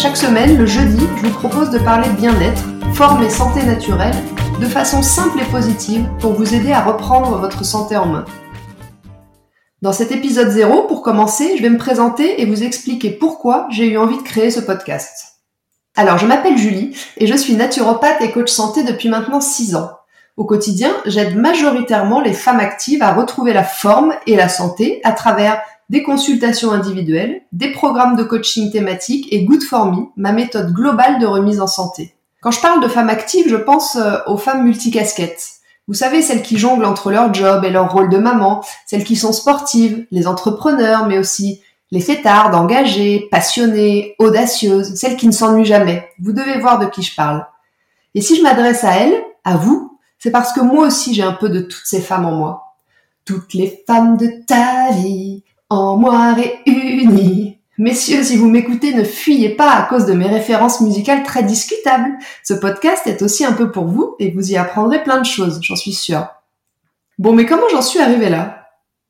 Chaque semaine, le jeudi, je vous propose de parler bien-être, forme et santé naturelle de façon simple et positive pour vous aider à reprendre votre santé en main. Dans cet épisode 0, pour commencer, je vais me présenter et vous expliquer pourquoi j'ai eu envie de créer ce podcast. Alors, je m'appelle Julie et je suis naturopathe et coach santé depuis maintenant 6 ans. Au quotidien, j'aide majoritairement les femmes actives à retrouver la forme et la santé à travers des consultations individuelles, des programmes de coaching thématiques et Good for Me, ma méthode globale de remise en santé. Quand je parle de femmes actives, je pense euh, aux femmes multicasquettes. Vous savez, celles qui jonglent entre leur job et leur rôle de maman, celles qui sont sportives, les entrepreneurs, mais aussi les fêtardes, engagées, passionnées, audacieuses, celles qui ne s'ennuient jamais. Vous devez voir de qui je parle. Et si je m'adresse à elles, à vous, c'est parce que moi aussi j'ai un peu de toutes ces femmes en moi. Toutes les femmes de ta vie, en moi réunies. Messieurs, si vous m'écoutez, ne fuyez pas à cause de mes références musicales très discutables. Ce podcast est aussi un peu pour vous et vous y apprendrez plein de choses, j'en suis sûre. Bon, mais comment j'en suis arrivée là?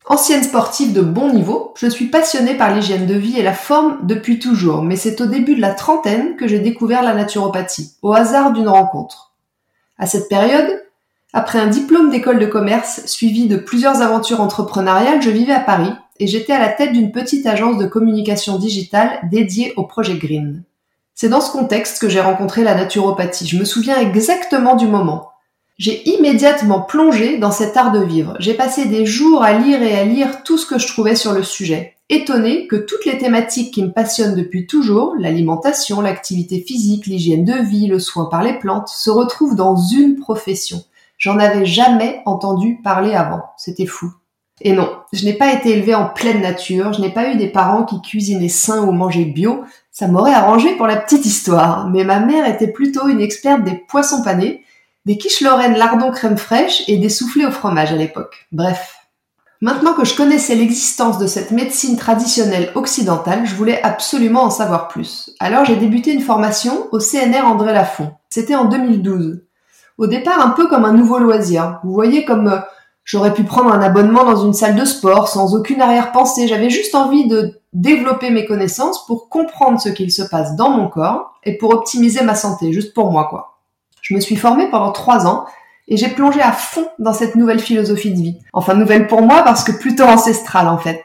Ancienne sportive de bon niveau, je suis passionnée par l'hygiène de vie et la forme depuis toujours, mais c'est au début de la trentaine que j'ai découvert la naturopathie, au hasard d'une rencontre. À cette période, après un diplôme d'école de commerce suivi de plusieurs aventures entrepreneuriales, je vivais à Paris et j'étais à la tête d'une petite agence de communication digitale dédiée au projet Green. C'est dans ce contexte que j'ai rencontré la naturopathie. Je me souviens exactement du moment. J'ai immédiatement plongé dans cet art de vivre. J'ai passé des jours à lire et à lire tout ce que je trouvais sur le sujet. Étonné que toutes les thématiques qui me passionnent depuis toujours, l'alimentation, l'activité physique, l'hygiène de vie, le soin par les plantes, se retrouvent dans une profession. J'en avais jamais entendu parler avant. C'était fou. Et non, je n'ai pas été élevée en pleine nature, je n'ai pas eu des parents qui cuisinaient sain ou mangeaient bio, ça m'aurait arrangé pour la petite histoire, mais ma mère était plutôt une experte des poissons panés, des quiches lorraines lardons crème fraîche et des soufflés au fromage à l'époque. Bref. Maintenant que je connaissais l'existence de cette médecine traditionnelle occidentale, je voulais absolument en savoir plus. Alors j'ai débuté une formation au CNR André Lafont. C'était en 2012 au départ un peu comme un nouveau loisir. Vous voyez comme euh, j'aurais pu prendre un abonnement dans une salle de sport sans aucune arrière-pensée. J'avais juste envie de développer mes connaissances pour comprendre ce qu'il se passe dans mon corps et pour optimiser ma santé, juste pour moi quoi. Je me suis formée pendant trois ans et j'ai plongé à fond dans cette nouvelle philosophie de vie. Enfin nouvelle pour moi parce que plutôt ancestrale en fait.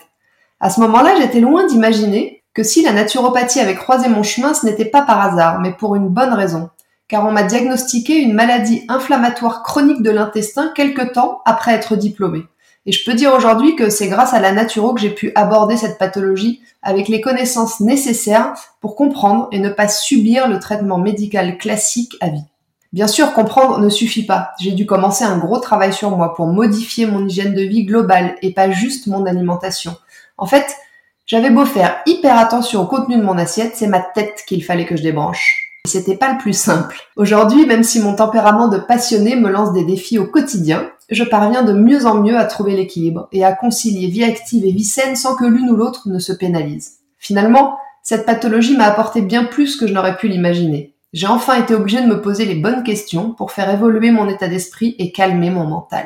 À ce moment-là, j'étais loin d'imaginer que si la naturopathie avait croisé mon chemin, ce n'était pas par hasard, mais pour une bonne raison car on m'a diagnostiqué une maladie inflammatoire chronique de l'intestin quelque temps après être diplômée. Et je peux dire aujourd'hui que c'est grâce à la naturo que j'ai pu aborder cette pathologie avec les connaissances nécessaires pour comprendre et ne pas subir le traitement médical classique à vie. Bien sûr, comprendre ne suffit pas. J'ai dû commencer un gros travail sur moi pour modifier mon hygiène de vie globale et pas juste mon alimentation. En fait, j'avais beau faire hyper attention au contenu de mon assiette, c'est ma tête qu'il fallait que je débranche. C'était pas le plus simple. Aujourd'hui, même si mon tempérament de passionné me lance des défis au quotidien, je parviens de mieux en mieux à trouver l'équilibre et à concilier vie active et vie saine sans que l'une ou l'autre ne se pénalise. Finalement, cette pathologie m'a apporté bien plus que je n'aurais pu l'imaginer. J'ai enfin été obligé de me poser les bonnes questions pour faire évoluer mon état d'esprit et calmer mon mental.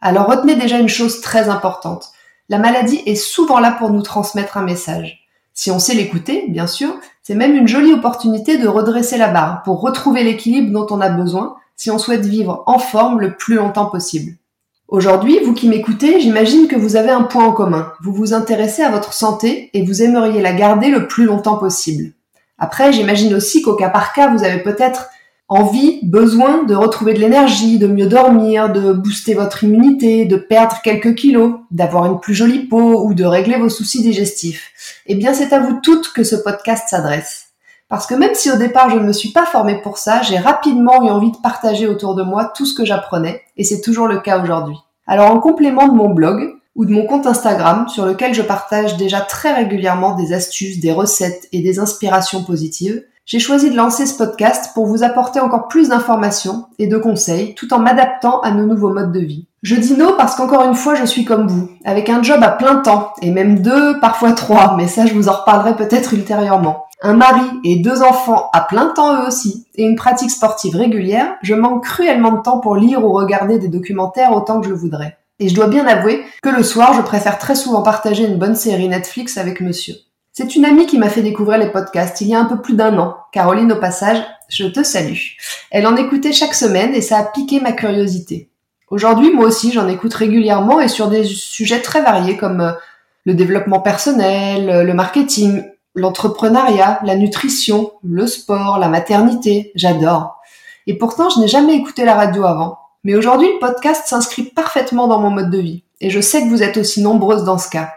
Alors retenez déjà une chose très importante. La maladie est souvent là pour nous transmettre un message. Si on sait l'écouter, bien sûr, c'est même une jolie opportunité de redresser la barre pour retrouver l'équilibre dont on a besoin si on souhaite vivre en forme le plus longtemps possible. Aujourd'hui, vous qui m'écoutez, j'imagine que vous avez un point en commun. Vous vous intéressez à votre santé et vous aimeriez la garder le plus longtemps possible. Après, j'imagine aussi qu'au cas par cas, vous avez peut-être envie, besoin de retrouver de l'énergie, de mieux dormir, de booster votre immunité, de perdre quelques kilos, d'avoir une plus jolie peau ou de régler vos soucis digestifs. Eh bien, c'est à vous toutes que ce podcast s'adresse. Parce que même si au départ je ne me suis pas formée pour ça, j'ai rapidement eu envie de partager autour de moi tout ce que j'apprenais, et c'est toujours le cas aujourd'hui. Alors en complément de mon blog, ou de mon compte Instagram, sur lequel je partage déjà très régulièrement des astuces, des recettes et des inspirations positives, j'ai choisi de lancer ce podcast pour vous apporter encore plus d'informations et de conseils tout en m'adaptant à nos nouveaux modes de vie. Je dis non parce qu'encore une fois, je suis comme vous, avec un job à plein temps, et même deux, parfois trois, mais ça je vous en reparlerai peut-être ultérieurement. Un mari et deux enfants à plein temps eux aussi, et une pratique sportive régulière, je manque cruellement de temps pour lire ou regarder des documentaires autant que je voudrais. Et je dois bien avouer que le soir, je préfère très souvent partager une bonne série Netflix avec monsieur. C'est une amie qui m'a fait découvrir les podcasts il y a un peu plus d'un an. Caroline, au passage, je te salue. Elle en écoutait chaque semaine et ça a piqué ma curiosité. Aujourd'hui, moi aussi, j'en écoute régulièrement et sur des sujets très variés comme euh, le développement personnel, le marketing, l'entrepreneuriat, la nutrition, le sport, la maternité. J'adore. Et pourtant, je n'ai jamais écouté la radio avant. Mais aujourd'hui, le podcast s'inscrit parfaitement dans mon mode de vie. Et je sais que vous êtes aussi nombreuses dans ce cas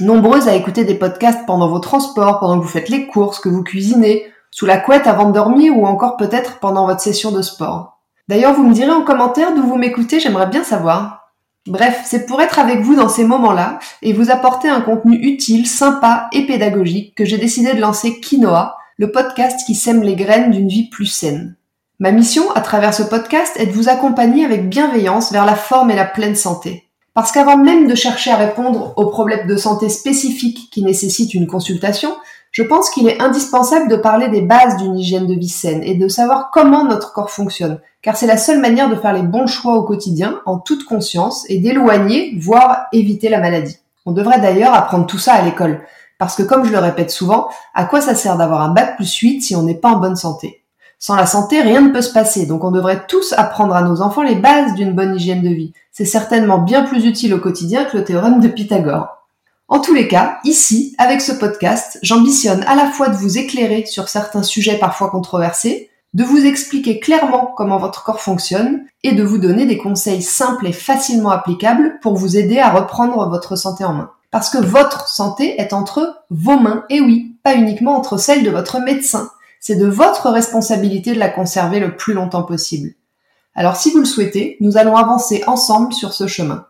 nombreuses à écouter des podcasts pendant vos transports, pendant que vous faites les courses, que vous cuisinez, sous la couette avant de dormir ou encore peut-être pendant votre session de sport. D'ailleurs, vous me direz en commentaire d'où vous m'écoutez, j'aimerais bien savoir. Bref, c'est pour être avec vous dans ces moments-là et vous apporter un contenu utile, sympa et pédagogique que j'ai décidé de lancer Quinoa, le podcast qui sème les graines d'une vie plus saine. Ma mission, à travers ce podcast, est de vous accompagner avec bienveillance vers la forme et la pleine santé. Parce qu'avant même de chercher à répondre aux problèmes de santé spécifiques qui nécessitent une consultation, je pense qu'il est indispensable de parler des bases d'une hygiène de vie saine et de savoir comment notre corps fonctionne, car c'est la seule manière de faire les bons choix au quotidien en toute conscience et d'éloigner, voire éviter la maladie. On devrait d'ailleurs apprendre tout ça à l'école, parce que comme je le répète souvent, à quoi ça sert d'avoir un bac plus 8 si on n'est pas en bonne santé? Sans la santé, rien ne peut se passer, donc on devrait tous apprendre à nos enfants les bases d'une bonne hygiène de vie, c'est certainement bien plus utile au quotidien que le théorème de Pythagore. En tous les cas, ici, avec ce podcast, j'ambitionne à la fois de vous éclairer sur certains sujets parfois controversés, de vous expliquer clairement comment votre corps fonctionne et de vous donner des conseils simples et facilement applicables pour vous aider à reprendre votre santé en main. Parce que votre santé est entre vos mains, et oui, pas uniquement entre celles de votre médecin. C'est de votre responsabilité de la conserver le plus longtemps possible. Alors si vous le souhaitez, nous allons avancer ensemble sur ce chemin.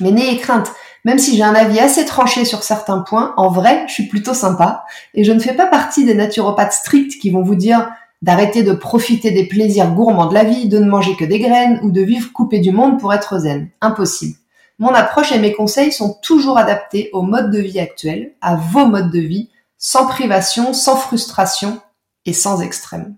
Mais n'ayez crainte, même si j'ai un avis assez tranché sur certains points, en vrai, je suis plutôt sympa, et je ne fais pas partie des naturopathes stricts qui vont vous dire d'arrêter de profiter des plaisirs gourmands de la vie, de ne manger que des graines, ou de vivre coupé du monde pour être zen. Impossible. Mon approche et mes conseils sont toujours adaptés au mode de vie actuel, à vos modes de vie, sans privation, sans frustration et sans extrême.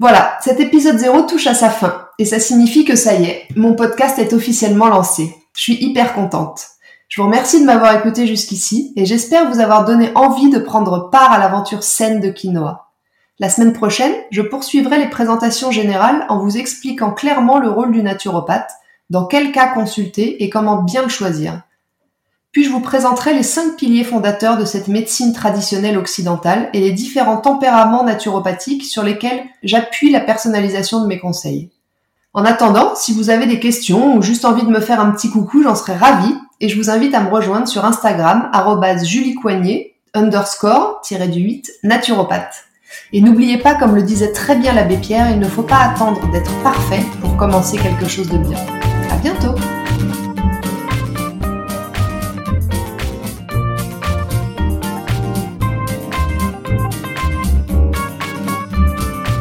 Voilà, cet épisode 0 touche à sa fin et ça signifie que ça y est, mon podcast est officiellement lancé. Je suis hyper contente. Je vous remercie de m'avoir écouté jusqu'ici et j'espère vous avoir donné envie de prendre part à l'aventure saine de quinoa. La semaine prochaine, je poursuivrai les présentations générales en vous expliquant clairement le rôle du naturopathe, dans quel cas consulter et comment bien le choisir. Puis je vous présenterai les cinq piliers fondateurs de cette médecine traditionnelle occidentale et les différents tempéraments naturopathiques sur lesquels j'appuie la personnalisation de mes conseils? En attendant, si vous avez des questions ou juste envie de me faire un petit coucou, j'en serais ravie et je vous invite à me rejoindre sur Instagram, juliecoignet, underscore, du 8, naturopathe. Et n'oubliez pas, comme le disait très bien l'abbé Pierre, il ne faut pas attendre d'être parfait pour commencer quelque chose de bien. À bientôt!